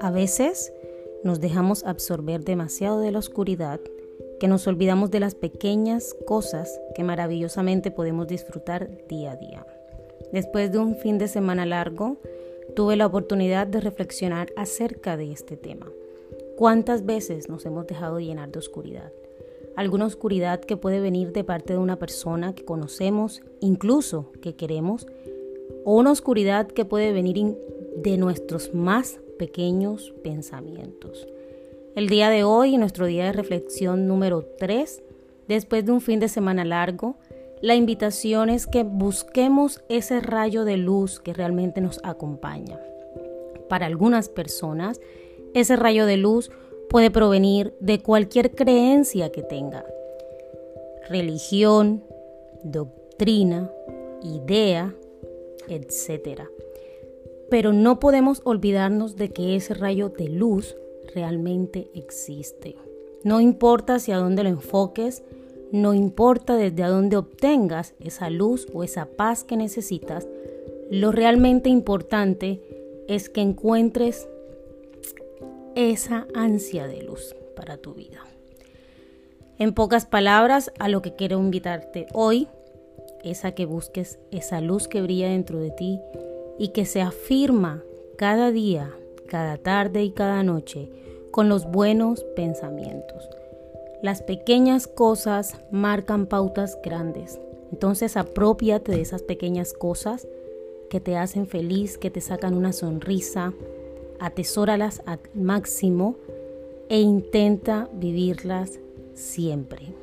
A veces nos dejamos absorber demasiado de la oscuridad que nos olvidamos de las pequeñas cosas que maravillosamente podemos disfrutar día a día. Después de un fin de semana largo, tuve la oportunidad de reflexionar acerca de este tema. ¿Cuántas veces nos hemos dejado llenar de oscuridad? Alguna oscuridad que puede venir de parte de una persona que conocemos, incluso que queremos, o una oscuridad que puede venir de nuestros más pequeños pensamientos. El día de hoy, nuestro día de reflexión número 3, después de un fin de semana largo, la invitación es que busquemos ese rayo de luz que realmente nos acompaña. Para algunas personas, ese rayo de luz puede provenir de cualquier creencia que tenga. Religión, doctrina, idea, etc. Pero no podemos olvidarnos de que ese rayo de luz realmente existe. No importa hacia dónde lo enfoques, no importa desde dónde obtengas esa luz o esa paz que necesitas, lo realmente importante es que encuentres esa ansia de luz para tu vida. En pocas palabras, a lo que quiero invitarte hoy es a que busques esa luz que brilla dentro de ti y que se afirma cada día, cada tarde y cada noche con los buenos pensamientos. Las pequeñas cosas marcan pautas grandes. Entonces apropiate de esas pequeñas cosas que te hacen feliz, que te sacan una sonrisa, atesóralas al máximo e intenta vivirlas siempre.